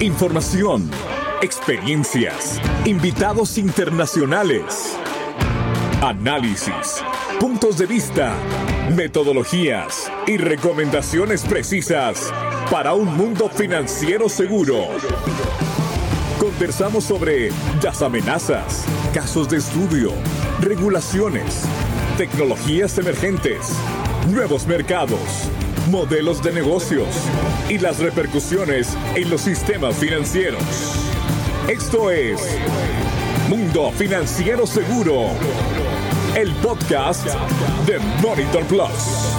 Información, experiencias, invitados internacionales, análisis, puntos de vista, metodologías y recomendaciones precisas para un mundo financiero seguro. Conversamos sobre las amenazas, casos de estudio, regulaciones, tecnologías emergentes, nuevos mercados, modelos de negocios y las repercusiones en los sistemas financieros. Esto es Mundo Financiero Seguro, el podcast de Monitor Plus.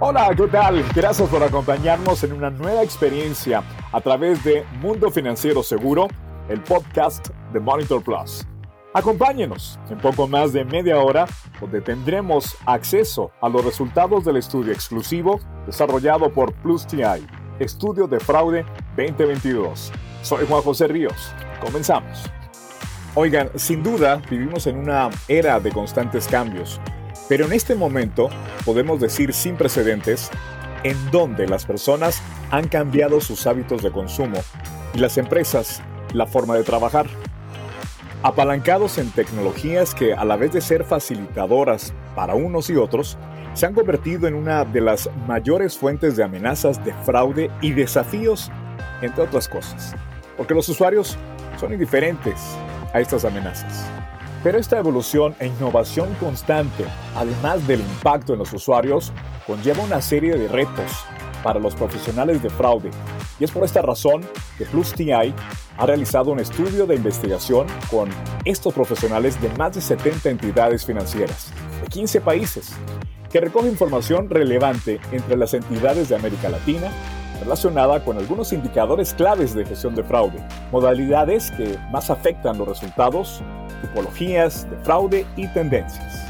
Hola, ¿qué tal? Gracias por acompañarnos en una nueva experiencia a través de Mundo Financiero Seguro, el podcast de Monitor Plus. Acompáñenos en poco más de media hora donde tendremos acceso a los resultados del estudio exclusivo desarrollado por Plus TI, Estudio de Fraude 2022. Soy Juan José Ríos. Comenzamos. Oigan, sin duda vivimos en una era de constantes cambios, pero en este momento podemos decir sin precedentes en donde las personas han cambiado sus hábitos de consumo y las empresas la forma de trabajar apalancados en tecnologías que a la vez de ser facilitadoras para unos y otros, se han convertido en una de las mayores fuentes de amenazas de fraude y desafíos, entre otras cosas, porque los usuarios son indiferentes a estas amenazas. Pero esta evolución e innovación constante, además del impacto en los usuarios, conlleva una serie de retos para los profesionales de fraude. Y es por esta razón que Plus TI ha realizado un estudio de investigación con estos profesionales de más de 70 entidades financieras de 15 países, que recoge información relevante entre las entidades de América Latina relacionada con algunos indicadores claves de gestión de fraude, modalidades que más afectan los resultados, tipologías de fraude y tendencias.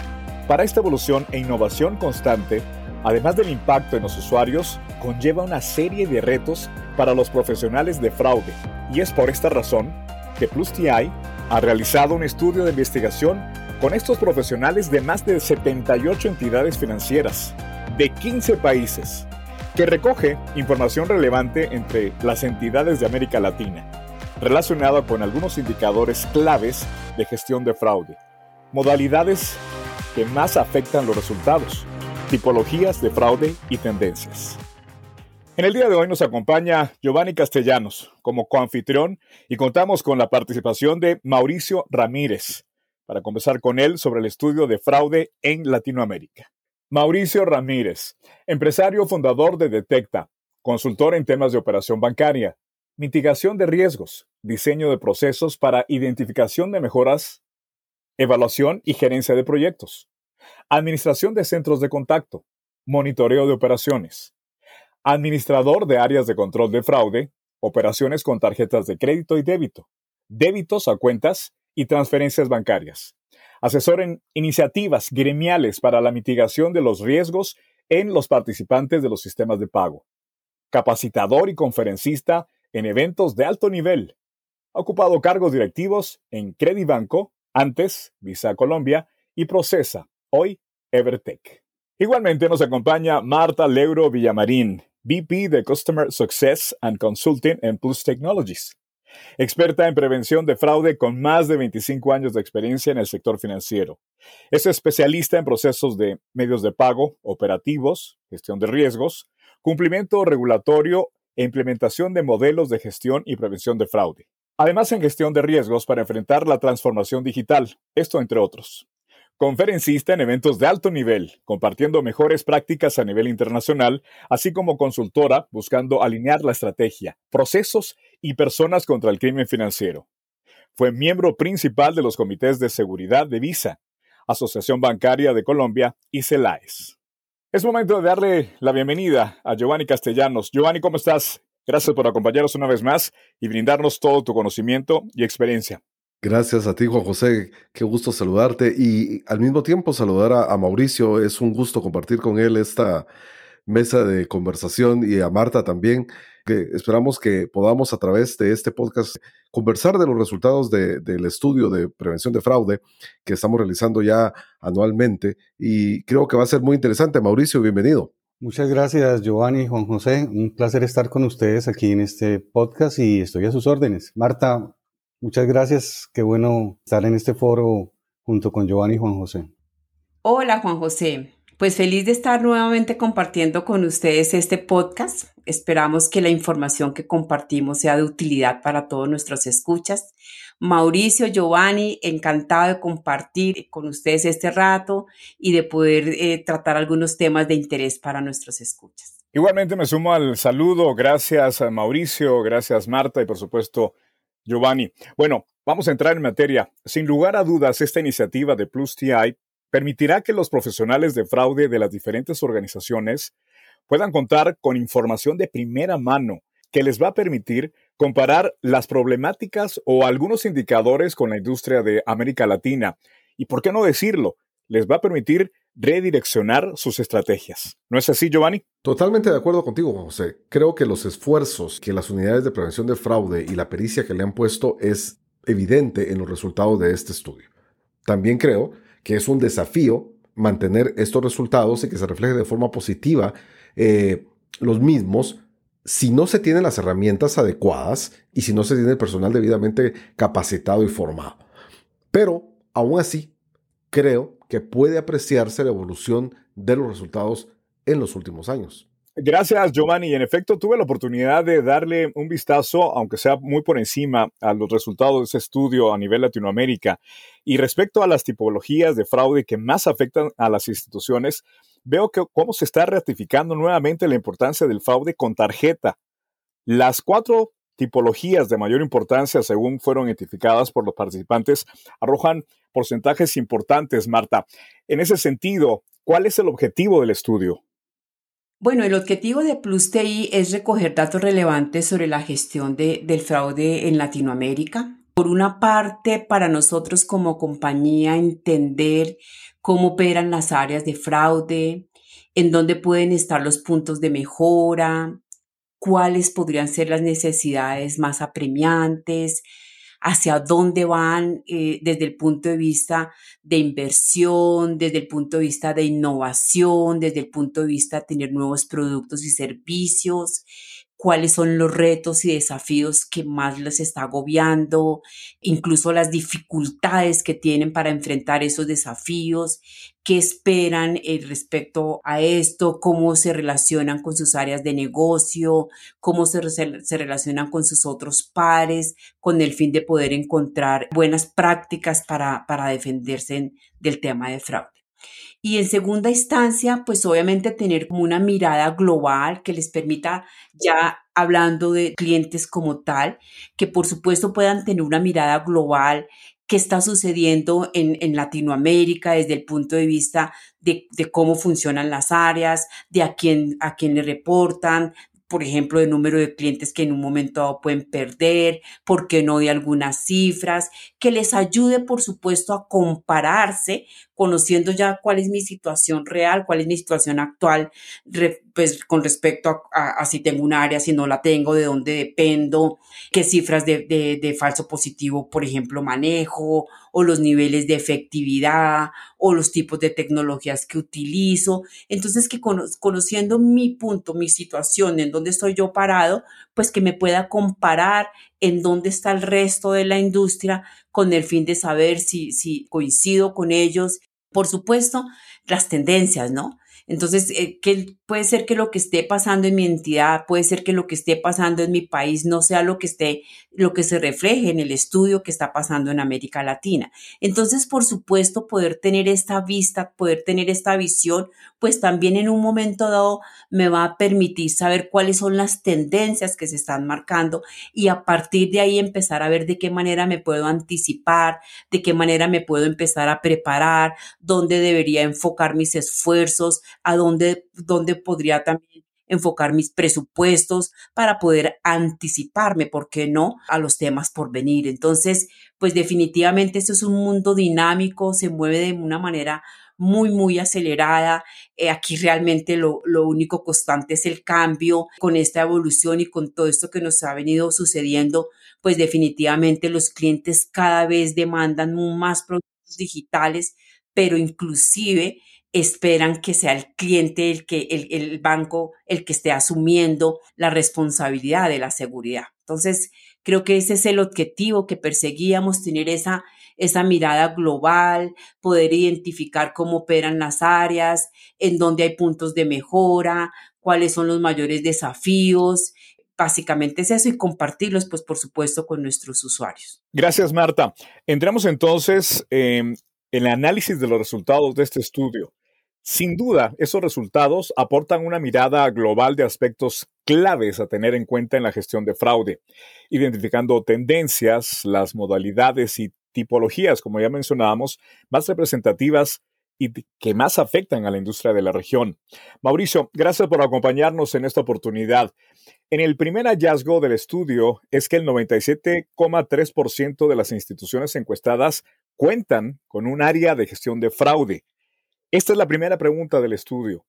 Para esta evolución e innovación constante, además del impacto en los usuarios, conlleva una serie de retos para los profesionales de fraude. Y es por esta razón que Plus TI ha realizado un estudio de investigación con estos profesionales de más de 78 entidades financieras de 15 países que recoge información relevante entre las entidades de América Latina relacionada con algunos indicadores claves de gestión de fraude, modalidades que más afectan los resultados, tipologías de fraude y tendencias. En el día de hoy nos acompaña Giovanni Castellanos como coanfitrión y contamos con la participación de Mauricio Ramírez para conversar con él sobre el estudio de fraude en Latinoamérica. Mauricio Ramírez, empresario fundador de Detecta, consultor en temas de operación bancaria, mitigación de riesgos, diseño de procesos para identificación de mejoras, evaluación y gerencia de proyectos, administración de centros de contacto, monitoreo de operaciones administrador de áreas de control de fraude, operaciones con tarjetas de crédito y débito, débitos a cuentas y transferencias bancarias. Asesor en iniciativas gremiales para la mitigación de los riesgos en los participantes de los sistemas de pago. Capacitador y conferencista en eventos de alto nivel. Ha ocupado cargos directivos en Credibanco, antes Visa Colombia y Procesa, hoy Evertech. Igualmente nos acompaña Marta Leuro Villamarín, VP de Customer Success and Consulting en Plus Technologies. Experta en prevención de fraude con más de 25 años de experiencia en el sector financiero. Es especialista en procesos de medios de pago, operativos, gestión de riesgos, cumplimiento regulatorio e implementación de modelos de gestión y prevención de fraude. Además en gestión de riesgos para enfrentar la transformación digital, esto entre otros conferencista en eventos de alto nivel, compartiendo mejores prácticas a nivel internacional, así como consultora buscando alinear la estrategia, procesos y personas contra el crimen financiero. Fue miembro principal de los comités de seguridad de Visa, Asociación Bancaria de Colombia y CELAES. Es momento de darle la bienvenida a Giovanni Castellanos. Giovanni, ¿cómo estás? Gracias por acompañarnos una vez más y brindarnos todo tu conocimiento y experiencia. Gracias a ti, Juan José. Qué gusto saludarte y al mismo tiempo saludar a, Mauricio. Es un gusto compartir con él esta mesa de conversación y a Marta también. Que esperamos que podamos a través de este podcast conversar de los resultados del estudio de prevención de fraude que estamos realizando ya anualmente y creo que va a ser muy interesante. Mauricio, bienvenido. Muchas gracias, Giovanni y Juan José. Un placer estar con ustedes aquí en este podcast y estoy a sus órdenes. Marta, muchas gracias. Qué bueno estar en este foro junto con Giovanni y Juan José. Hola, Juan José. Pues feliz de estar nuevamente compartiendo con ustedes este podcast. Esperamos que la información que compartimos sea de utilidad para todos nuestros escuchas. Mauricio, Giovanni, encantado de compartir con ustedes este rato y de poder eh, tratar algunos temas de interés para nuestros escuchas. Igualmente me sumo al saludo. Gracias a Mauricio, gracias Marta y por supuesto Giovanni. Bueno, vamos a entrar en materia. Sin lugar a dudas, esta iniciativa de Plus TI permitirá que los profesionales de fraude de las diferentes organizaciones puedan contar con información de primera mano que les va a permitir comparar las problemáticas o algunos indicadores con la industria de América Latina. Y por qué no decirlo, les va a permitir redireccionar sus estrategias. ¿No es así, Giovanni? Totalmente de acuerdo contigo, José. Creo que los esfuerzos que las unidades de prevención de fraude y la pericia que le han puesto es evidente en los resultados de este estudio. También creo que es un desafío mantener estos resultados y que se refleje de forma positiva eh, los mismos si no se tienen las herramientas adecuadas y si no se tiene el personal debidamente capacitado y formado. Pero, aún así, creo puede apreciarse la evolución de los resultados en los últimos años. Gracias, Giovanni. En efecto, tuve la oportunidad de darle un vistazo, aunque sea muy por encima, a los resultados de ese estudio a nivel Latinoamérica. Y respecto a las tipologías de fraude que más afectan a las instituciones, veo que cómo se está ratificando nuevamente la importancia del fraude con tarjeta. Las cuatro tipologías de mayor importancia, según fueron identificadas por los participantes, arrojan porcentajes importantes, Marta. En ese sentido, ¿cuál es el objetivo del estudio? Bueno, el objetivo de Plus TI es recoger datos relevantes sobre la gestión del fraude en Latinoamérica. Por una parte, para nosotros como compañía entender cómo operan las áreas de fraude, en dónde pueden estar los puntos de mejora, cuáles podrían ser las necesidades más apremiantes, hacia dónde van eh, desde el punto de vista de inversión, desde el punto de vista de innovación, desde el punto de vista de tener nuevos productos y servicios cuáles son los retos y desafíos que más les está agobiando, incluso las dificultades que tienen para enfrentar esos desafíos, qué esperan eh, respecto a esto, cómo se relacionan con sus áreas de negocio, cómo se, se relacionan con sus otros pares, con el fin de poder encontrar buenas prácticas para, para defenderse del tema de fraude. Y en segunda instancia, pues obviamente tener como una mirada global que les permita, ya hablando de clientes como tal, que por supuesto puedan tener una mirada global qué está sucediendo en, en, Latinoamérica desde el punto de vista de, de, cómo funcionan las áreas, de a quién, a quién le reportan, por ejemplo, de número de clientes que en un momento dado pueden perder, por qué no de algunas cifras, que les ayude, por supuesto, a compararse, conociendo ya cuál es mi situación real, cuál es mi situación actual, pues con respecto a, si tengo un área, si no la tengo, de dónde dependo, qué cifras de, de falso positivo, por ejemplo, manejo, o los niveles de efectividad, o los tipos de tecnologías que utilizo. Entonces, que conociendo mi punto, mi situación, en dónde estoy yo parado, pues que me pueda comparar en dónde está el resto de la industria con el fin de saber si, si coincido con ellos. Por supuesto, las tendencias, ¿no? Entonces, eh, puede ser que lo que esté pasando en mi entidad, puede ser que lo que esté pasando en mi país no sea lo que esté, lo que se refleje en el estudio que está pasando en América Latina. Entonces, por supuesto, poder tener esta vista, poder tener esta visión, pues también en un momento dado me va a permitir saber cuáles son las tendencias que se están marcando y a partir de ahí empezar a ver de qué manera me puedo anticipar, de qué manera me puedo empezar a preparar, dónde debería enfocar mis esfuerzos, a dónde, dónde podría también enfocar mis presupuestos para poder anticiparme, ¿por qué no?, a los temas por venir. Entonces, pues definitivamente esto es un mundo dinámico, se mueve de una manera muy, muy acelerada. Eh, aquí realmente lo, lo, único constante es el cambio con esta evolución y con todo esto que nos ha venido sucediendo, pues definitivamente los clientes cada vez demandan más productos digitales, pero inclusive esperan que sea el cliente, el, que, el, el banco, el que esté asumiendo la responsabilidad de la seguridad. Entonces, creo que ese es el objetivo que perseguíamos, tener esa, esa mirada global, poder identificar cómo operan las áreas, en dónde hay puntos de mejora, cuáles son los mayores desafíos. Básicamente es eso y compartirlos, pues por supuesto, con nuestros usuarios. Gracias, Marta. Entramos entonces en el análisis de los resultados de este estudio. Sin duda, esos resultados aportan una mirada global de aspectos claves a tener en cuenta en la gestión de fraude, identificando tendencias, las modalidades y tipologías, como ya mencionábamos, más representativas y que más afectan a la industria de la región. Mauricio, gracias por acompañarnos en esta oportunidad. En el primer hallazgo del estudio es que el 97,3% de las instituciones encuestadas cuentan con un área de gestión de fraude. Esta es la primera pregunta del estudio.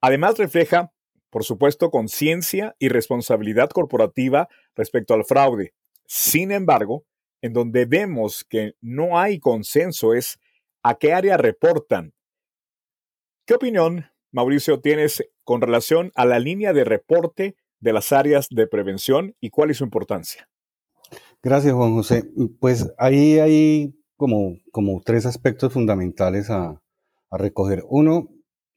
Además refleja, por supuesto, conciencia y responsabilidad corporativa respecto al fraude. Sin embargo, en donde vemos que no hay consenso es a qué área reportan. ¿Qué opinión, Mauricio, tienes con relación a la línea de reporte de las áreas de prevención y cuál es su importancia? Gracias, Juan José. Pues ahí hay como, tres aspectos fundamentales a, recoger. Uno,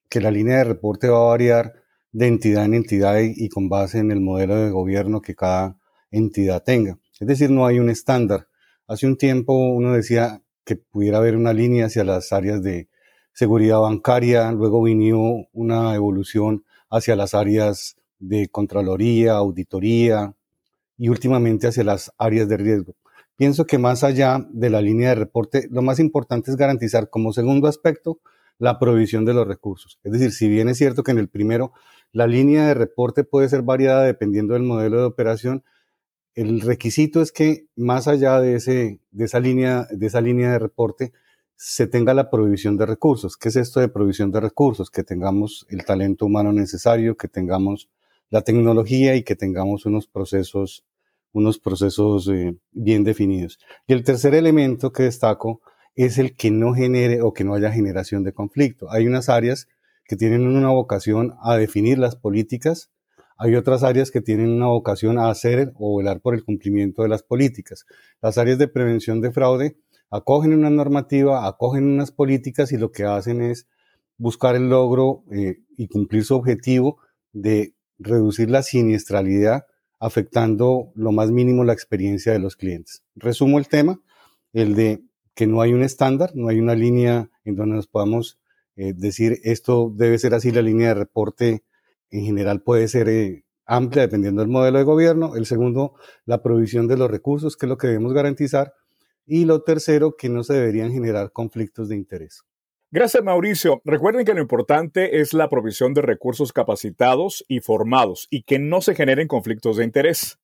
que la línea de reporte va a variar de entidad en entidad y, con base en el modelo de gobierno que cada entidad tenga. Es decir, no hay un estándar. Hace un tiempo uno decía que pudiera haber una línea hacia las áreas de seguridad bancaria, luego vino una evolución hacia las áreas de Contraloría, Auditoría y últimamente hacia las áreas de riesgo. Pienso que más allá de la línea de reporte, lo más importante es garantizar como segundo aspecto la provisión de los recursos. Es decir, si bien es cierto que en el primero la línea de reporte puede ser variada dependiendo del modelo de operación, el requisito es que más allá de, ese, de, esa, línea, de esa línea de reporte se tenga la provisión de recursos. ¿Qué es esto de provisión de recursos? Que tengamos el talento humano necesario, que tengamos la tecnología y que tengamos unos procesos, unos procesos eh, bien definidos. Y el tercer elemento que destaco es el que no genere o que no haya generación de conflicto. Hay unas áreas que tienen una vocación a definir las políticas, hay otras áreas que tienen una vocación a hacer o velar por el cumplimiento de las políticas. Las áreas de prevención de fraude acogen una normativa, acogen unas políticas y lo que hacen es buscar el logro eh, y cumplir su objetivo de reducir la siniestralidad afectando lo más mínimo la experiencia de los clientes. Resumo el tema, el de que no hay un estándar, no hay una línea en donde nos podamos eh, decir esto debe ser así, la línea de reporte en general puede ser eh, amplia dependiendo del modelo de gobierno. El segundo, la provisión de los recursos, que es lo que debemos garantizar. Y lo tercero, que no se deberían generar conflictos de interés. Gracias, Mauricio. Recuerden que lo importante es la provisión de recursos capacitados y formados y que no se generen conflictos de interés.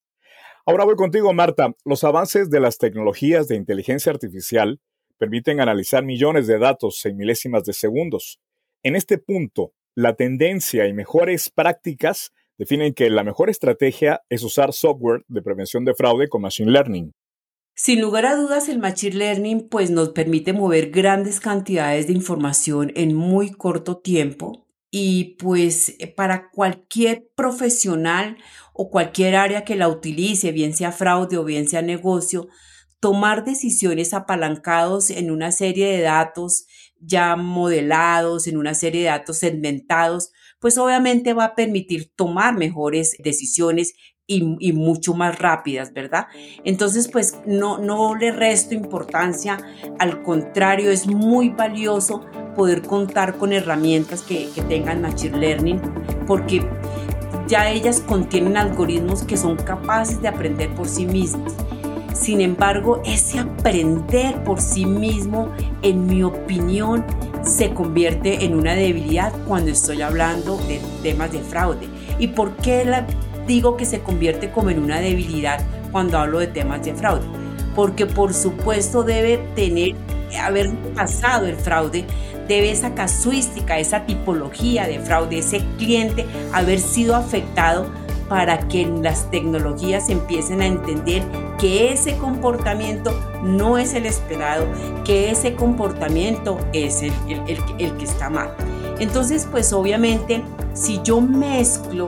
Ahora voy contigo, Marta. Los avances de las tecnologías de inteligencia artificial permiten analizar millones de datos en milésimas de segundos. En este punto, la tendencia y mejores prácticas definen que la mejor estrategia es usar software de prevención de fraude con Machine Learning. Sin lugar a dudas, el Machine Learning pues, nos permite mover grandes cantidades de información en muy corto tiempo y pues para cualquier profesional o cualquier área que la utilice, bien sea fraude o bien sea negocio, tomar decisiones apalancados en una serie de datos ya modelados, en una serie de datos segmentados, pues obviamente va a permitir tomar mejores decisiones y, mucho más rápidas, ¿verdad? Entonces, pues no, no le resto importancia, al contrario, es muy valioso poder contar con herramientas que, que tengan Machine Learning, porque ya ellas contienen algoritmos que son capaces de aprender por sí mismas. Sin embargo, ese aprender por sí mismo, en mi opinión, se convierte en una debilidad cuando estoy hablando de temas de fraude. ¿Y por qué la, digo que se convierte como en una debilidad cuando hablo de temas de fraude? Porque por supuesto debe tener, haber pasado el fraude debe esa casuística, esa tipología de fraude, ese cliente haber sido afectado para que las tecnologías empiecen a entender que ese comportamiento no es el esperado, que ese comportamiento es el, el que está mal. Entonces, pues obviamente, si yo mezclo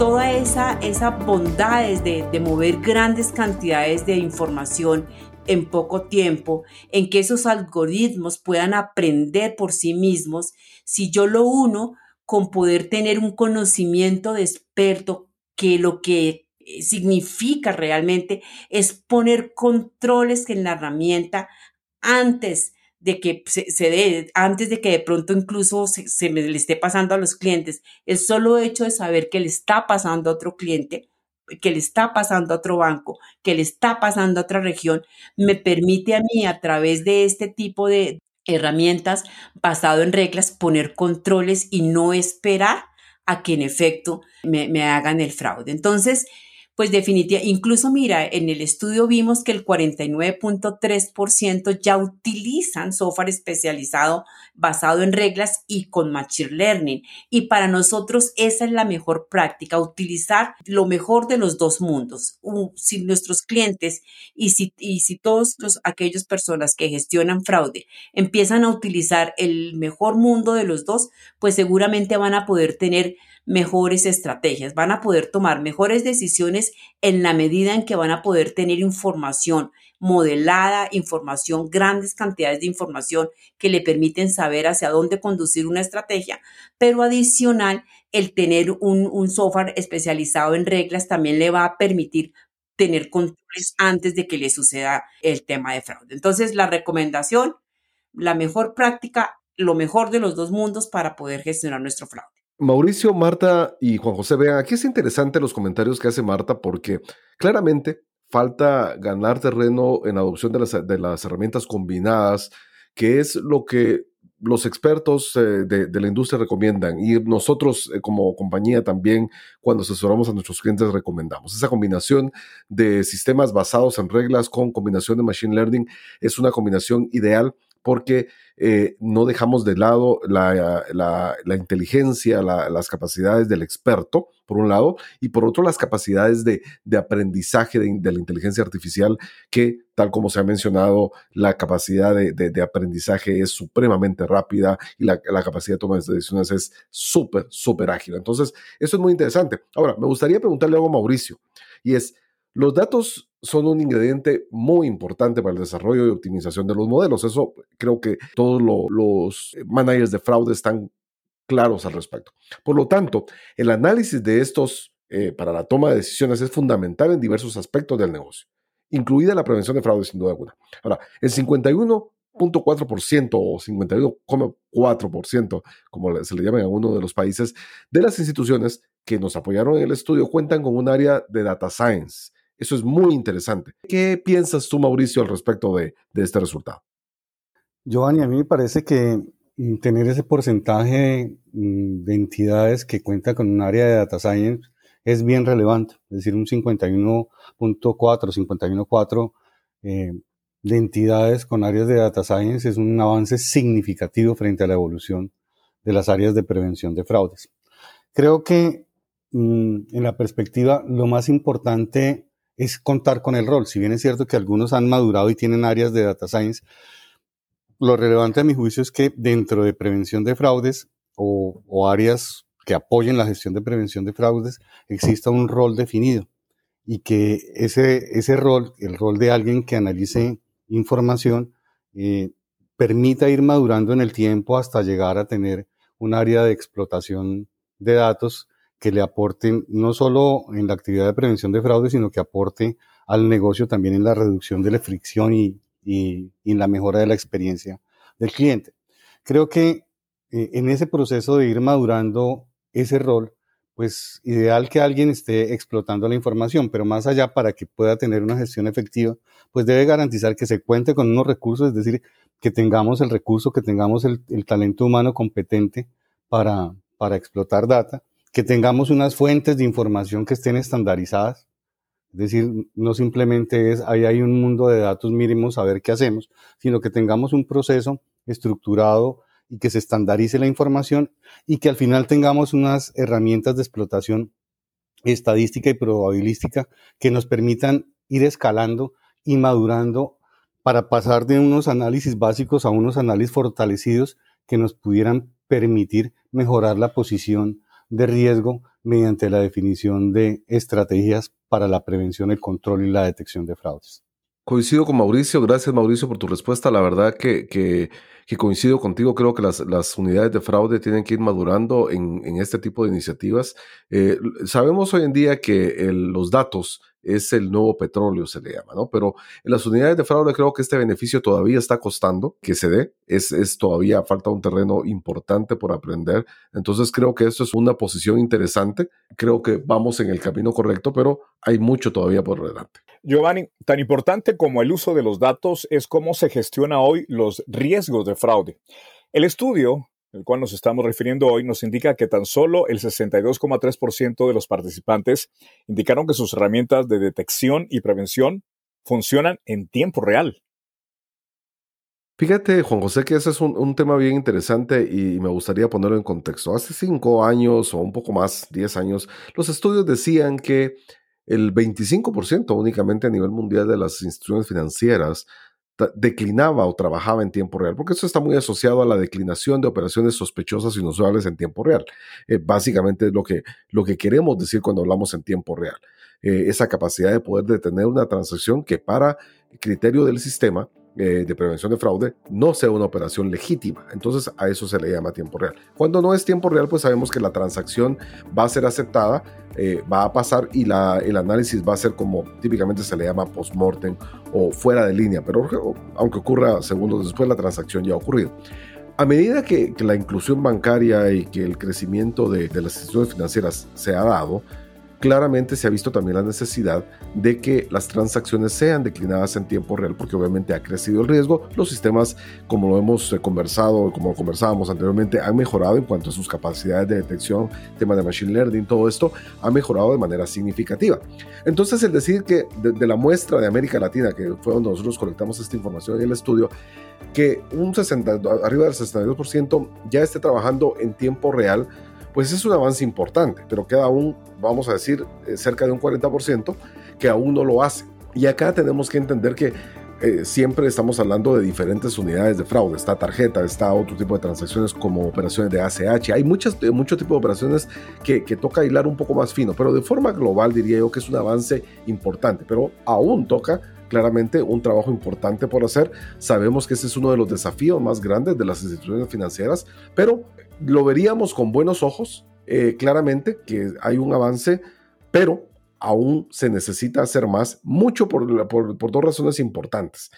toda esa, esas bondades de, de mover grandes cantidades de información en poco tiempo, en que esos algoritmos puedan aprender por sí mismos, si yo lo uno con poder tener un conocimiento de experto que lo que significa realmente es poner controles en la herramienta antes de que se, dé, antes de que de pronto incluso se, me le esté pasando a los clientes. El solo hecho de saber que le está pasando a otro cliente, que le está pasando a otro banco, que le está pasando a otra región, me permite a mí a través de este tipo de herramientas basado en reglas poner controles y no esperar a que en efecto me hagan el fraude. Entonces, pues definitivamente, incluso mira, en el estudio vimos que el 49.3% ya utilizan software especializado basado en reglas y con Machine Learning. Y para nosotros esa es la mejor práctica, utilizar lo mejor de los dos mundos. Si nuestros clientes y si, todos los, aquellas personas que gestionan fraude empiezan a utilizar el mejor mundo de los dos, pues seguramente van a poder tener mejores estrategias, van a poder tomar mejores decisiones en la medida en que van a poder tener información modelada, información, grandes cantidades de información que le permiten saber hacia dónde conducir una estrategia, pero adicional, el tener un, un software especializado en reglas también le va a permitir tener controles antes de que le suceda el tema de fraude. Entonces, la recomendación, la mejor práctica, lo mejor de los dos mundos para poder gestionar nuestro fraude. Mauricio, Marta y Juan José, vean, aquí es interesante los comentarios que hace Marta porque claramente falta ganar terreno en adopción de las, herramientas combinadas, que es lo que los expertos eh, de, la industria recomiendan y nosotros eh, como compañía también cuando asesoramos a nuestros clientes recomendamos. Esa combinación de sistemas basados en reglas con combinación de machine learning es una combinación ideal porque eh, no dejamos de lado la, inteligencia, las capacidades del experto, por un lado, y por otro las capacidades de, aprendizaje de, la inteligencia artificial, que tal como se ha mencionado, la capacidad de, aprendizaje es supremamente rápida y la, capacidad de toma de decisiones es súper, súper ágil. Entonces, eso es muy interesante. Ahora, me gustaría preguntarle algo a Mauricio, y es, los datos son un ingrediente muy importante para el desarrollo y optimización de los modelos. Eso creo que todos los managers de fraude están claros al respecto. Por lo tanto, el análisis de estos eh, para la toma de decisiones es fundamental en diversos aspectos del negocio, incluida la prevención de fraude sin duda alguna. Ahora, el 51.4% o 51,4%, como se le llama en alguno de los países, de las instituciones que nos apoyaron en el estudio cuentan con un área de data science eso es muy interesante. ¿Qué piensas tú, Mauricio, al respecto de, este resultado? Giovanni, a mí me parece que mm, tener ese porcentaje mm, de entidades que cuenta con un área de data science es bien relevante. Es decir, un 51.4, 51.4 eh, de entidades con áreas de data science es un avance significativo frente a la evolución de las áreas de prevención de fraudes. Creo que mm, en la perspectiva, lo más importante es contar con el rol. Si bien es cierto que algunos han madurado y tienen áreas de data science, lo relevante a mi juicio es que dentro de prevención de fraudes o, áreas que apoyen la gestión de prevención de fraudes, exista un rol definido y que ese, ese rol, el rol de alguien que analice información, eh, permita ir madurando en el tiempo hasta llegar a tener un área de explotación de datos que le aporten no solo en la actividad de prevención de fraude, sino que aporte al negocio también en la reducción de la fricción y, en la mejora de la experiencia del cliente. Creo que eh, en ese proceso de ir madurando ese rol, pues ideal que alguien esté explotando la información, pero más allá para que pueda tener una gestión efectiva, pues debe garantizar que se cuente con unos recursos, es decir, que tengamos el recurso, que tengamos el, talento humano competente para, para explotar data que tengamos unas fuentes de información que estén estandarizadas. Es decir, no simplemente es ahí hay un mundo de datos mínimos a ver qué hacemos, sino que tengamos un proceso estructurado y que se estandarice la información y que al final tengamos unas herramientas de explotación estadística y probabilística que nos permitan ir escalando y madurando para pasar de unos análisis básicos a unos análisis fortalecidos que nos pudieran permitir mejorar la posición de riesgo mediante la definición de estrategias para la prevención, el control y la detección de fraudes. Coincido con Mauricio, gracias Mauricio por tu respuesta. La verdad que, que, coincido contigo, creo que las, las, unidades de fraude tienen que ir madurando en, en este tipo de iniciativas. Eh, sabemos hoy en día que los datos es el nuevo petróleo, se le llama, ¿no? Pero en las unidades de fraude creo que este beneficio todavía está costando que se dé, es, es todavía falta un terreno importante por aprender, entonces creo que esto es una posición interesante, creo que vamos en el camino correcto, pero hay mucho todavía por delante. Giovanni, tan importante como el uso de los datos es cómo se gestiona hoy los riesgos de fraude. El estudio el cual nos estamos refiriendo hoy, nos indica que tan solo el 62,3% de los participantes indicaron que sus herramientas de detección y prevención funcionan en tiempo real. Fíjate, Juan José, que ese es un, tema bien interesante y me gustaría ponerlo en contexto. Hace cinco años o un poco más, diez años, los estudios decían que el 25% únicamente a nivel mundial de las instituciones financieras declinaba o trabajaba en tiempo real, porque eso está muy asociado a la declinación de operaciones sospechosas y inusuales en tiempo real. Eh, básicamente es lo que, lo que queremos decir cuando hablamos en tiempo real. Eh, esa capacidad de poder detener una transacción que para criterio del sistema eh, de prevención de fraude no sea una operación legítima. Entonces a eso se le llama tiempo real. Cuando no es tiempo real, pues sabemos que la transacción va a ser aceptada, eh, va a pasar y la, el análisis va a ser como típicamente se le llama post-mortem o fuera de línea, pero aunque ocurra segundos después, la transacción ya ha ocurrido. A medida que, la inclusión bancaria y que el crecimiento de, de las instituciones financieras se ha dado, claramente se ha visto también la necesidad de que las transacciones sean declinadas en tiempo real, porque obviamente ha crecido el riesgo. Los sistemas, como lo hemos eh, conversado, como conversábamos anteriormente, han mejorado en cuanto a sus capacidades de detección, tema de machine learning, todo esto ha mejorado de manera significativa. Entonces, el decir que de, la muestra de América Latina, que fue donde nosotros colectamos esta información en el estudio, que un 60, arriba del 62% ya esté trabajando en tiempo real, pues es un avance importante, pero queda aún, vamos a decir, eh, cerca de un 40% que aún no lo hace. Y acá tenemos que entender que eh, siempre estamos hablando de diferentes unidades de fraude. Está tarjeta, está otro tipo de transacciones como operaciones de ACH. Hay muchas, mucho tipo de operaciones que, que, toca hilar un poco más fino, pero de forma global diría yo que es un avance importante, pero aún toca claramente un trabajo importante por hacer. Sabemos que ese es uno de los desafíos más grandes de las instituciones financieras, pero lo veríamos con buenos ojos, eh, claramente que hay un avance, pero aún se necesita hacer más, mucho por, por, dos razones importantes.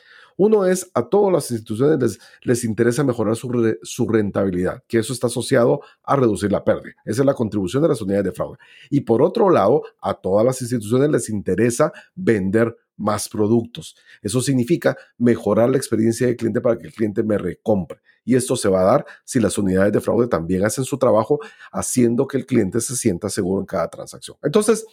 Uno es a todas las instituciones les, les interesa mejorar su, su, rentabilidad, que eso está asociado a reducir la pérdida. Esa es la contribución de las unidades de fraude. Y por otro lado, a todas las instituciones les interesa vender más productos. Eso significa mejorar la experiencia del cliente para que el cliente me recompre. Y esto se va a dar si las unidades de fraude también hacen su trabajo haciendo que el cliente se sienta seguro en cada transacción. Entonces,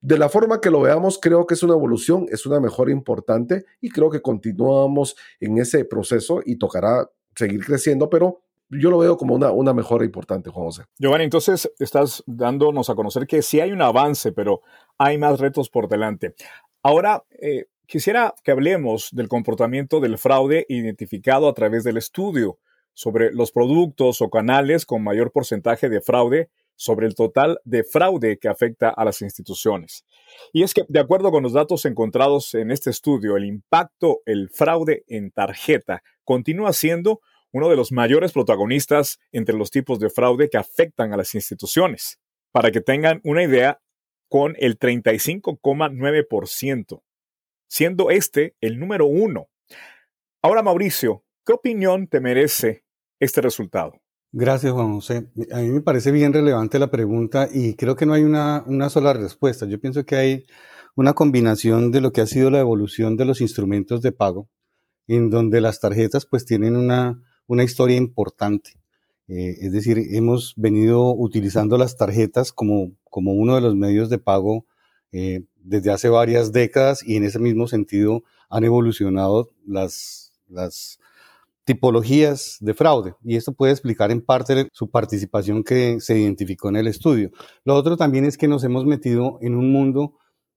de la forma que lo veamos, creo que es una evolución, es una mejora importante y creo que continuamos en ese proceso y tocará seguir creciendo, pero yo lo veo como una, una mejora importante, Juan José. Giovanni, entonces estás dándonos a conocer que sí hay un avance, pero hay más retos por delante. Ahora, eh, quisiera que hablemos del comportamiento del fraude identificado a través del estudio sobre los productos o canales con mayor porcentaje de fraude sobre el total de fraude que afecta a las instituciones. Y es que, de acuerdo con los datos encontrados en este estudio, el impacto, el fraude en tarjeta continúa siendo uno de los mayores protagonistas entre los tipos de fraude que afectan a las instituciones. Para que tengan una idea, con el 35,9%, siendo este el número uno. Ahora, Mauricio, ¿qué opinión te merece este resultado? Gracias, Juan José. A mí me parece bien relevante la pregunta y creo que no hay una, una sola respuesta. Yo pienso que hay una combinación de lo que ha sido la evolución de los instrumentos de pago, en donde las tarjetas pues tienen una, una historia importante. Eh, es decir, hemos venido utilizando las tarjetas como, como uno de los medios de pago eh, desde hace varias décadas y en ese mismo sentido han evolucionado las, las tipologías de fraude y esto puede explicar en parte su participación que se identificó en el estudio. Lo otro también es que nos hemos metido en un mundo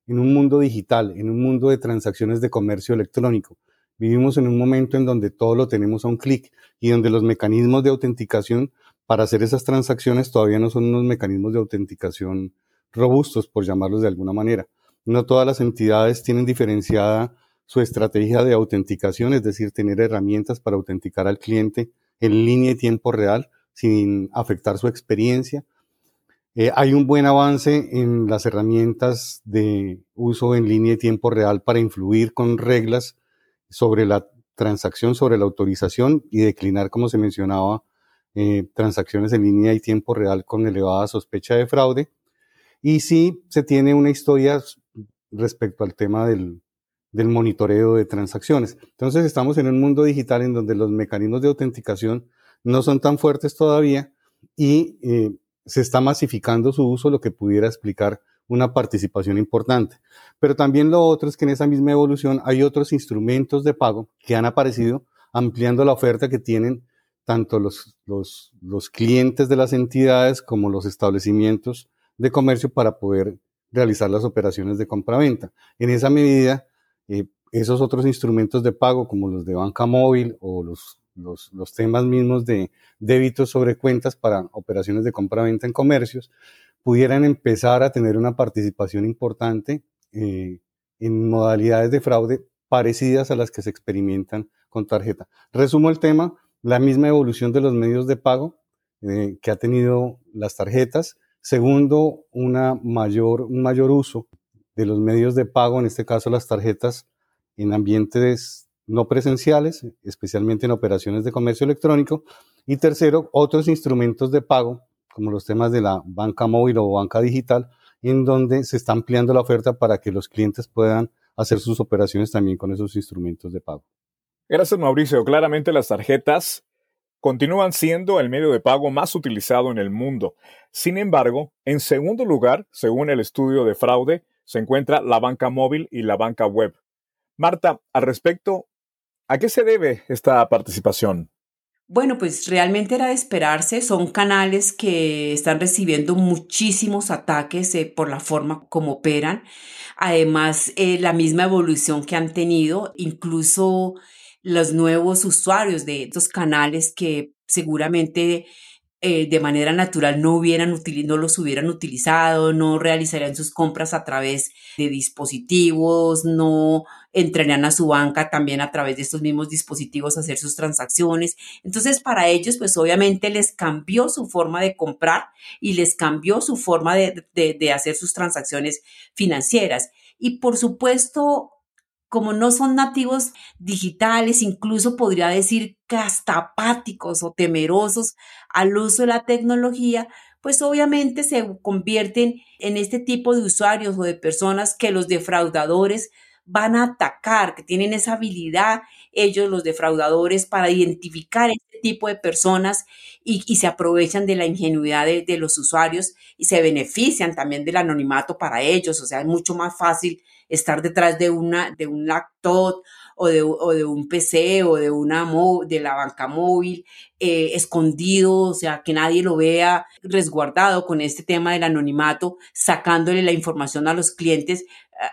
en un mundo digital, en un mundo de transacciones de comercio electrónico. Vivimos en un momento en donde todo lo tenemos a un clic y donde los mecanismos de autenticación para hacer esas transacciones todavía no son unos mecanismos de autenticación robustos, por llamarlos de alguna manera. No todas las entidades tienen diferenciada su estrategia de autenticación, es decir, tener herramientas para autenticar al cliente en línea y tiempo real sin afectar su experiencia. Eh, hay un buen avance en las herramientas de uso en línea y tiempo real para influir con reglas sobre la transacción, sobre la autorización y declinar, como se mencionaba, eh, transacciones en línea y tiempo real con elevada sospecha de fraude. Y sí se tiene una historia respecto al tema del, del monitoreo de transacciones. Entonces estamos en un mundo digital en donde los mecanismos de autenticación no son tan fuertes todavía y eh, se está masificando su uso, lo que pudiera explicar una participación importante. Pero también lo otro es que en esa misma evolución hay otros instrumentos de pago que han aparecido ampliando la oferta que tienen tanto los, los, los clientes de las entidades como los establecimientos de comercio para poder realizar las operaciones de compra-venta. En esa medida, eh, esos otros instrumentos de pago como los de banca móvil o los los, temas mismos de débitos sobre cuentas para operaciones de compra-venta en comercios, pudieran empezar a tener una participación importante eh, en modalidades de fraude parecidas a las que se experimentan con tarjeta. Resumo el tema, la misma evolución de los medios de pago eh, que ha tenido las tarjetas. Segundo, una mayor, un mayor uso de los medios de pago, en este caso las tarjetas, en ambientes no presenciales, especialmente en operaciones de comercio electrónico. Y tercero, otros instrumentos de pago, como los temas de la banca móvil o banca digital, en donde se está ampliando la oferta para que los clientes puedan hacer sus operaciones también con esos instrumentos de pago. Gracias, Mauricio. Claramente las tarjetas continúan siendo el medio de pago más utilizado en el mundo. Sin embargo, en segundo lugar, según el estudio de fraude, se encuentra la banca móvil y la banca web. Marta, al respecto, ¿A qué se debe esta participación? Bueno, pues realmente era de esperarse. Son canales que están recibiendo muchísimos ataques eh, por la forma como operan. Además, eh, la misma evolución que han tenido, incluso los nuevos usuarios de estos canales que seguramente eh, de manera natural no, hubieran no los hubieran utilizado, no realizarían sus compras a través de dispositivos, no entrarían a su banca también a través de estos mismos dispositivos a hacer sus transacciones. Entonces, para ellos, pues obviamente les cambió su forma de comprar y les cambió su forma de, de hacer sus transacciones financieras. Y por supuesto, como no son nativos digitales, incluso podría decir castapáticos o temerosos al uso de la tecnología, pues obviamente se convierten en este tipo de usuarios o de personas que los defraudadores van a atacar, que tienen esa habilidad ellos, los defraudadores, para identificar este tipo de personas y, se aprovechan de la ingenuidad de, de, los usuarios y se benefician también del anonimato para ellos. O sea, es mucho más fácil estar detrás de, una, de un laptop o de, o de un PC o de, una de la banca móvil, eh, escondido, o sea, que nadie lo vea resguardado con este tema del anonimato, sacándole la información a los clientes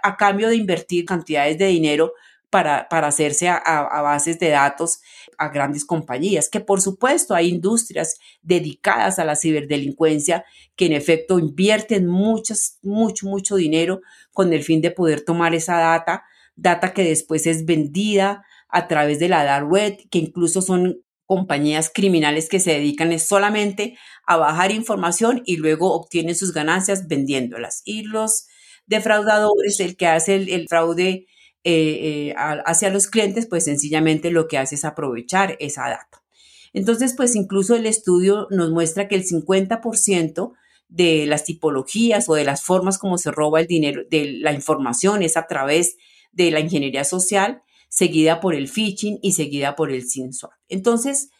a, cambio de invertir cantidades de dinero para, para hacerse a, bases de datos a grandes compañías, que por supuesto hay industrias dedicadas a la ciberdelincuencia que en efecto invierten muchos, mucho, mucho dinero con el fin de poder tomar esa data, data que después es vendida a través de la dark web, que incluso son compañías criminales que se dedican solamente a bajar información y luego obtienen sus ganancias vendiéndolas. Y los defraudadores, el que hace el fraude eh, eh, hacia los clientes, pues sencillamente lo que hace es aprovechar esa data. Entonces, pues incluso el estudio nos muestra que el 50% de las tipologías o de las formas como se roba el dinero, de la información es a través de la ingeniería social, seguida por el phishing y seguida por el SINSWAP. Entonces,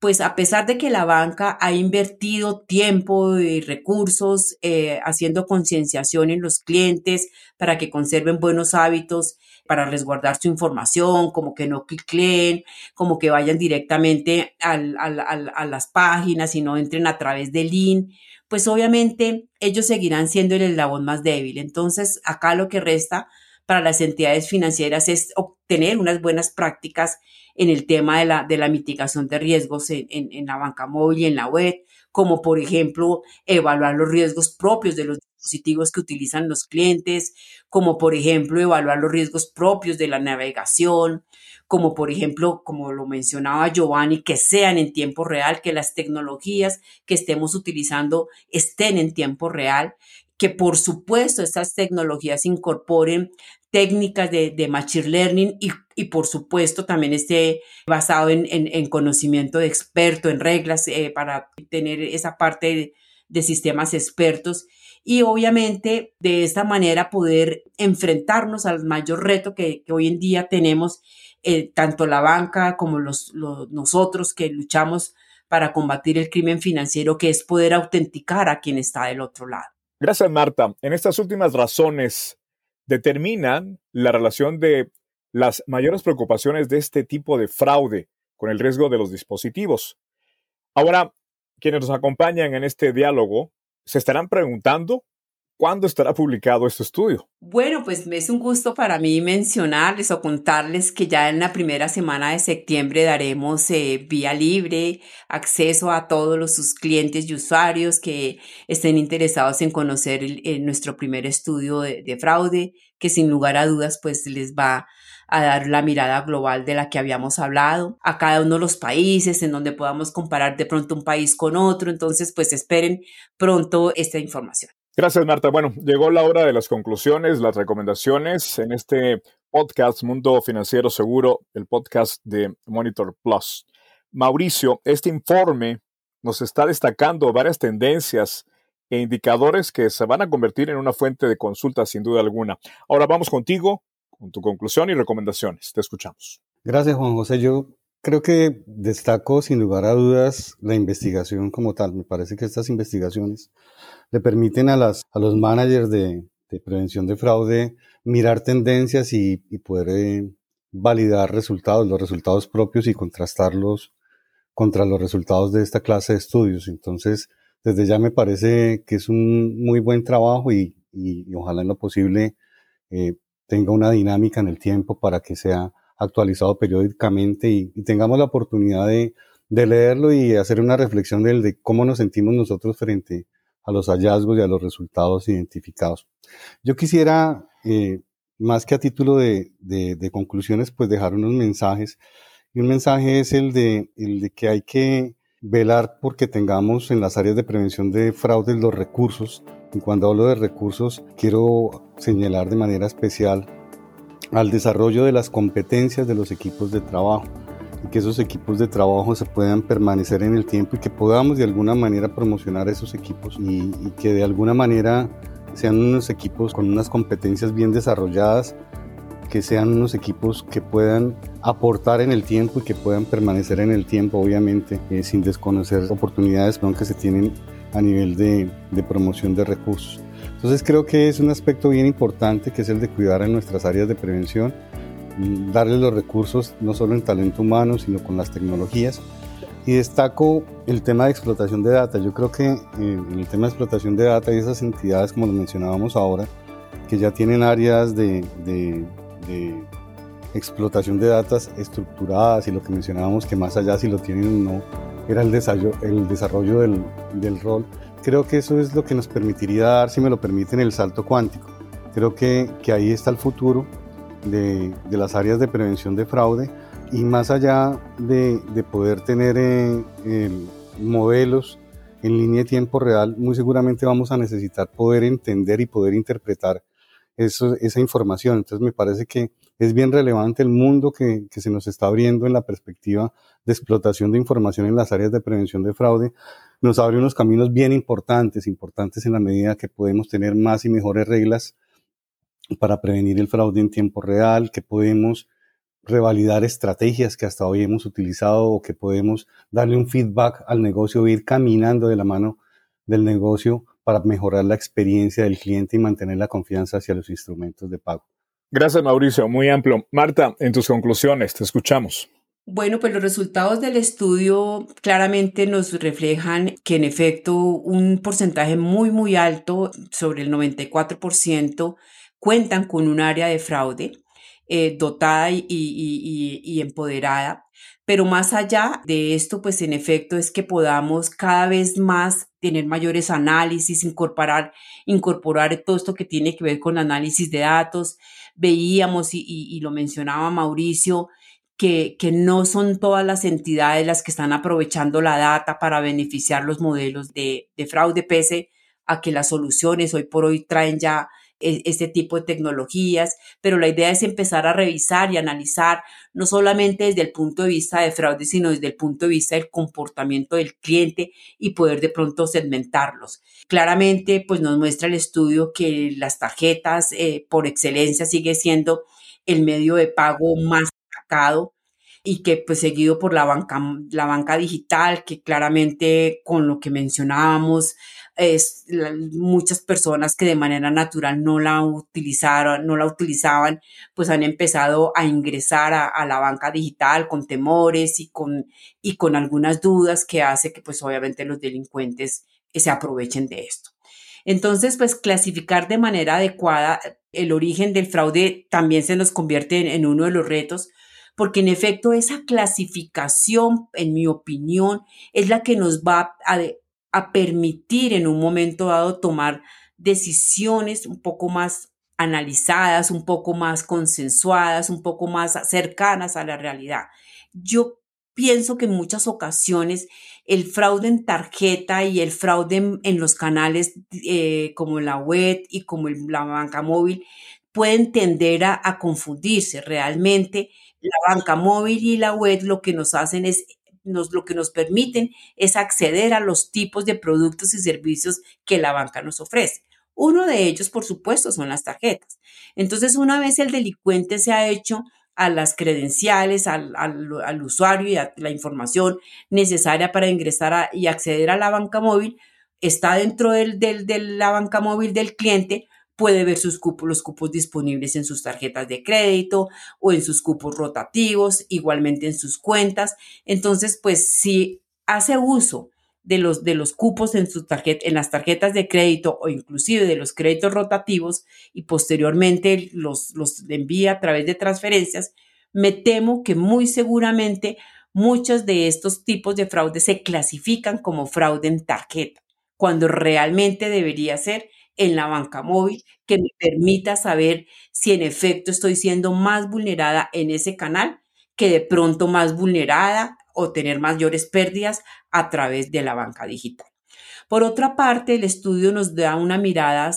pues a pesar de que la banca ha invertido tiempo y recursos eh, haciendo concienciación en los clientes para que conserven buenos hábitos, para resguardar su información, como que no cliquen, como que vayan directamente a las páginas y no entren a través del link, pues obviamente ellos seguirán siendo el eslabón más débil. Entonces, acá lo que resta para las entidades financieras es obtener unas buenas prácticas en el tema de la, de la mitigación de riesgos en, en la banca móvil y en la web, como por ejemplo evaluar los riesgos propios de los dispositivos que utilizan los clientes, como por ejemplo evaluar los riesgos propios de la navegación, como por ejemplo, como lo mencionaba Giovanni, que sean en tiempo real, que las tecnologías que estemos utilizando estén en tiempo real, que por supuesto estas tecnologías incorporen técnicas de, machine learning y, por supuesto también esté basado en, conocimiento de experto, en reglas eh, para tener esa parte de sistemas expertos y obviamente de esta manera poder enfrentarnos al mayor reto que, hoy en día tenemos, eh, tanto la banca como los, nosotros que luchamos para combatir el crimen financiero, que es poder autenticar a quien está del otro lado. Gracias, Marta. En estas últimas razones determinan la relación de las mayores preocupaciones de este tipo de fraude con el riesgo de los dispositivos. Ahora, quienes nos acompañan en este diálogo se estarán preguntando ¿Cuándo estará publicado este estudio? Bueno, pues es un gusto para mí mencionarles o contarles que ya en la primera semana de septiembre daremos eh, vía libre acceso a todos los sus clientes y usuarios que estén interesados en conocer nuestro primer estudio de, de, fraude, que sin lugar a dudas pues les va a dar la mirada global de la que habíamos hablado, a cada uno de los países en donde podamos comparar de pronto un país con otro. Entonces, pues esperen pronto esta información. Gracias, Marta. Bueno, llegó la hora de las conclusiones, las recomendaciones en este podcast Mundo Financiero Seguro, el podcast de Monitor Plus. Mauricio, este informe nos está destacando varias tendencias e indicadores que se van a convertir en una fuente de consulta sin duda alguna. Ahora vamos contigo con tu conclusión y recomendaciones. Te escuchamos. Gracias, Juan José. Yo creo que destaco sin lugar a dudas la investigación como tal. Me parece que estas investigaciones le permiten a, las, a los managers de, prevención de fraude mirar tendencias y, poder eh, validar resultados, los resultados propios y contrastarlos contra los resultados de esta clase de estudios. Entonces, desde ya me parece que es un muy buen trabajo y, ojalá en lo posible eh, tenga una dinámica en el tiempo para que sea actualizado periódicamente y, tengamos la oportunidad de, de, leerlo y hacer una reflexión de, de cómo nos sentimos nosotros frente a los hallazgos y a los resultados identificados. Yo quisiera, eh, más que a título de, de, conclusiones, pues dejar unos mensajes. Y un mensaje es el de, el de que hay que velar porque tengamos en las áreas de prevención de fraudes los recursos. Y cuando hablo de recursos, quiero señalar de manera especial al desarrollo de las competencias de los equipos de trabajo y que esos equipos de trabajo se puedan permanecer en el tiempo y que podamos de alguna manera promocionar esos equipos y, que de alguna manera sean unos equipos con unas competencias bien desarrolladas, que sean unos equipos que puedan aportar en el tiempo y que puedan permanecer en el tiempo, obviamente, eh, sin desconocer oportunidades que se tienen a nivel de, de promoción de recursos. Entonces creo que es un aspecto bien importante que es el de cuidar en nuestras áreas de prevención darle los recursos no solo en talento humano, sino con las tecnologías. Y destaco el tema de explotación de data. Yo creo que eh, en el tema de explotación de data hay esas entidades, como lo mencionábamos ahora, que ya tienen áreas de, de, explotación de datos estructuradas y lo que mencionábamos que más allá si lo tienen o no, era el desarrollo, el desarrollo del, del rol. Creo que eso es lo que nos permitiría dar, si me lo permiten, el salto cuántico. Creo que, que ahí está el futuro de, las áreas de prevención de fraude y más allá de, poder tener eh, modelos en línea de tiempo real, muy seguramente vamos a necesitar poder entender y poder interpretar eso, esa información. Entonces me parece que es bien relevante el mundo que, se nos está abriendo en la perspectiva de explotación de información en las áreas de prevención de fraude. Nos abre unos caminos bien importantes, importantes en la medida que podemos tener más y mejores reglas para prevenir el fraude en tiempo real, que podemos revalidar estrategias que hasta hoy hemos utilizado o que podemos darle un feedback al negocio, ir caminando de la mano del negocio para mejorar la experiencia del cliente y mantener la confianza hacia los instrumentos de pago. Gracias, Mauricio. Muy amplio. Marta, en tus conclusiones, te escuchamos. Bueno, pues los resultados del estudio claramente nos reflejan que en efecto un porcentaje muy, muy alto, sobre el 94%, cuentan con un área de fraude eh, dotada y, y, empoderada. Pero más allá de esto, pues en efecto es que podamos cada vez más tener mayores análisis, incorporar, incorporar todo esto que tiene que ver con análisis de datos. Veíamos, y, lo mencionaba Mauricio, que, que, no son todas las entidades las que están aprovechando la data para beneficiar los modelos de, de fraude, pese a que las soluciones hoy por hoy traen ya este tipo de tecnologías, pero la idea es empezar a revisar y analizar no solamente desde el punto de vista de fraude, sino desde el punto de vista del comportamiento del cliente y poder de pronto segmentarlos. Claramente, pues nos muestra el estudio que las tarjetas eh, por excelencia sigue siendo el medio de pago más destacado y que pues seguido por la banca digital, que claramente con lo que mencionábamos, es, muchas personas que de manera natural no la utilizaron, no la utilizaban, pues han empezado a ingresar a, la banca digital con temores y con, y con algunas dudas que hace que pues obviamente los delincuentes se aprovechen de esto. Entonces, pues clasificar de manera adecuada el origen del fraude también se nos convierte en uno de los retos, porque en efecto esa clasificación, en mi opinión, es la que nos va a, a permitir en un momento dado tomar decisiones un poco más analizadas, un poco más consensuadas, un poco más cercanas a la realidad. Yo pienso que en muchas ocasiones el fraude en tarjeta y el fraude en, los canales eh, como la web y como la banca móvil pueden tender a, a confundirse. Realmente la banca móvil y la web lo que nos hacen es nos, lo que nos permiten es acceder a los tipos de productos y servicios que la banca nos ofrece. Uno de ellos, por supuesto, son las tarjetas. Entonces, una vez el delincuente se ha hecho a las credenciales, al, al, usuario y a la información necesaria para ingresar y acceder a la banca móvil, está dentro del, del, de la banca móvil del cliente, puede ver sus cupos, los cupos disponibles en sus tarjetas de crédito o en sus cupos rotativos, igualmente en sus cuentas. Entonces, pues si hace uso de los, de los cupos en, su tarjeta, en las tarjetas de crédito o inclusive de los créditos rotativos y posteriormente los, los envía a través de transferencias, me temo que muy seguramente muchos de estos tipos de fraude se clasifican como fraude en tarjeta, cuando realmente debería ser en la banca móvil que me permita saber si en efecto estoy siendo más vulnerada en ese canal que de pronto más vulnerada o tener mayores pérdidas a través de la banca digital. Por otra parte, el estudio nos da una mirada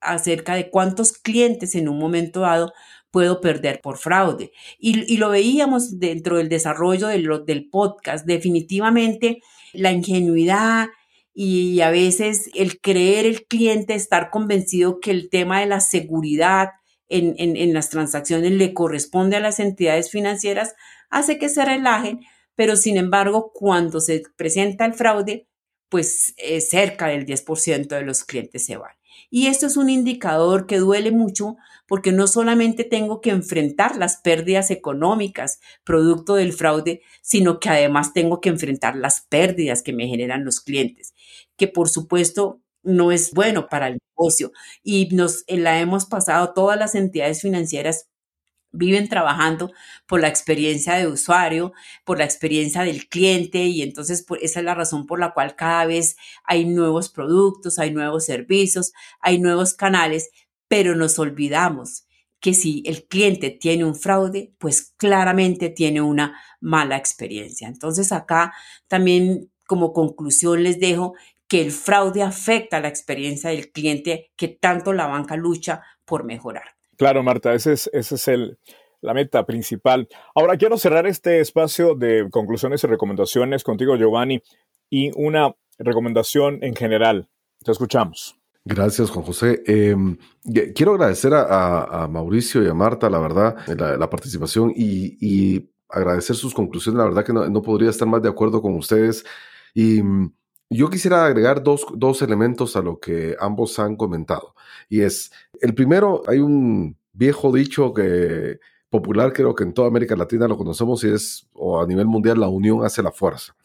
acerca de cuántos clientes en un momento dado puedo perder por fraude. Y, lo veíamos dentro del desarrollo del, podcast. Definitivamente la ingenuidad, y a veces el creer el cliente, estar convencido que el tema de la seguridad en, en, las transacciones le corresponde a las entidades financieras, hace que se relajen, pero sin embargo, cuando se presenta el fraude, pues cerca del 10% de los clientes se van. Y esto es un indicador que duele mucho porque no solamente tengo que enfrentar las pérdidas económicas producto del fraude, sino que además tengo que enfrentar las pérdidas que me generan los clientes, que por supuesto no es bueno para el negocio. Y nos la hemos pasado todas las entidades financieras viven trabajando por la experiencia de usuario, por la experiencia del cliente y entonces esa es la razón por la cual cada vez hay nuevos productos, hay nuevos servicios, hay nuevos canales, pero nos olvidamos que si el cliente tiene un fraude, pues claramente tiene una mala experiencia. Entonces acá también como conclusión les dejo que el fraude afecta la experiencia del cliente que tanto la banca lucha por mejorar. Claro, Marta, ese es, el, la meta principal. Ahora quiero cerrar este espacio de conclusiones y recomendaciones contigo, Giovanni, y una recomendación en general. Te escuchamos. Gracias, Juan José. Em, quiero agradecer a, Mauricio y a Marta, la verdad, la, participación y, agradecer sus conclusiones. La verdad que no, podría estar más de acuerdo con ustedes. Y mm, yo quisiera agregar dos, dos elementos a lo que ambos han comentado. Y es, el primero, hay un viejo dicho que popular, creo que en toda América Latina lo conocemos y es, o a nivel mundial, la unión hace la fuerza.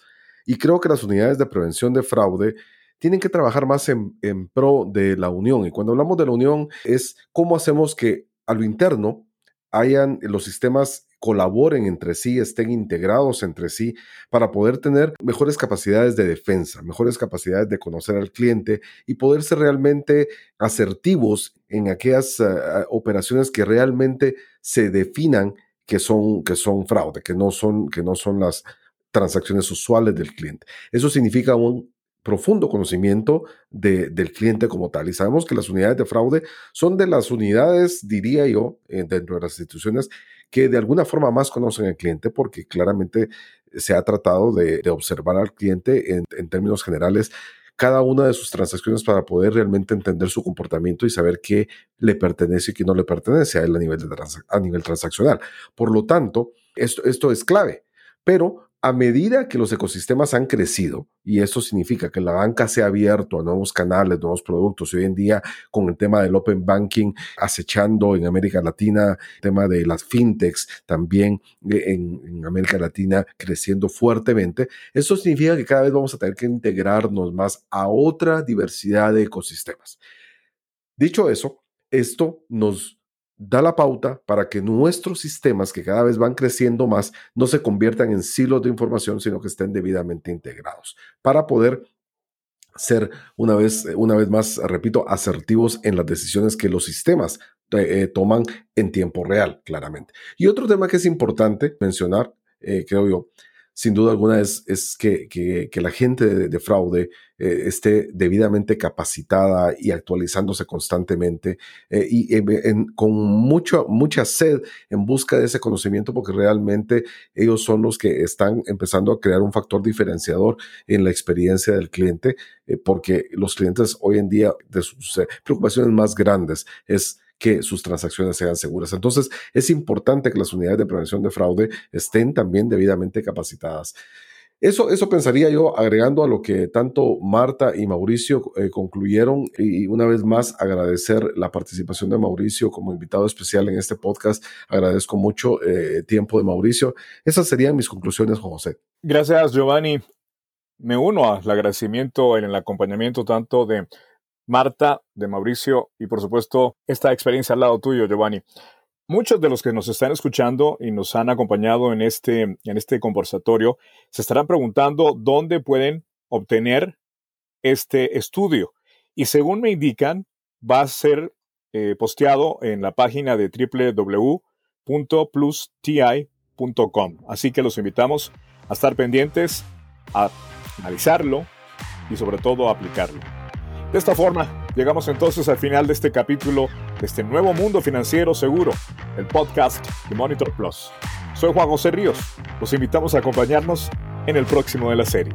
Y creo que las unidades de prevención de fraude tienen que trabajar más en, pro de la unión. Y cuando hablamos de la unión es cómo hacemos que a lo interno hayan los sistemas colaboren entre sí, estén integrados entre sí para poder tener mejores capacidades de defensa, mejores capacidades de conocer al cliente y poder ser realmente asertivos en aquellas eh, operaciones que realmente se definan que son, que son fraude, que no son, que no son las transacciones usuales del cliente. Eso significa un profundo conocimiento del cliente como tal. Y sabemos que las unidades de fraude son de las unidades, diría yo, eh, dentro de las instituciones que de alguna forma más conocen al cliente porque claramente se ha tratado de, observar al cliente en, términos generales cada una de sus transacciones para poder realmente entender su comportamiento y saber qué le pertenece y qué no le pertenece a él a nivel, de a nivel transaccional. Por lo tanto, esto, esto es clave. Pero a medida que los ecosistemas han crecido, y eso significa que la banca se ha abierto a nuevos canales, nuevos productos, y hoy en día con el tema del open banking acechando en América Latina, el tema de las fintechs también eh, en, en América Latina creciendo fuertemente, eso significa que cada vez vamos a tener que integrarnos más a otra diversidad de ecosistemas. Dicho eso, esto nos da la pauta para que nuestros sistemas, que cada vez van creciendo más, no se conviertan en silos de información, sino que estén debidamente integrados para poder ser una vez, una vez más, repito, asertivos en las decisiones que los sistemas eh, toman en tiempo real, claramente. Y otro tema que es importante mencionar, eh, creo yo, sin duda alguna es, es que, que, la gente de, fraude eh, esté debidamente capacitada y actualizándose constantemente eh, y con mucho, mucha sed en busca de ese conocimiento porque realmente ellos son los que están empezando a crear un factor diferenciador en la experiencia del cliente eh, porque los clientes hoy en día de sus preocupaciones más grandes es que sus transacciones sean seguras. Entonces, es importante que las unidades de prevención de fraude estén también debidamente capacitadas. Eso, eso pensaría yo, agregando a lo que tanto Marta y Mauricio eh, concluyeron, y una vez más agradecer la participación de Mauricio como invitado especial en este podcast. Agradezco mucho eh, tiempo de Mauricio. Esas serían mis conclusiones, José. Gracias, Giovanni. Me uno al agradecimiento en el acompañamiento tanto de Marta, de Mauricio y por supuesto esta experiencia al lado tuyo, Giovanni. Muchos de los que nos están escuchando y nos han acompañado en este, en este conversatorio se estarán preguntando dónde pueden obtener este estudio. Y según me indican, va a ser eh, posteado en la página de www.plusti.com. Así que los invitamos a estar pendientes, a analizarlo y sobre todo a aplicarlo. De esta forma, llegamos entonces al final de este capítulo de este nuevo mundo financiero seguro, el podcast de Monitor Plus. Soy Juan José Ríos. Los invitamos a acompañarnos en el próximo de la serie.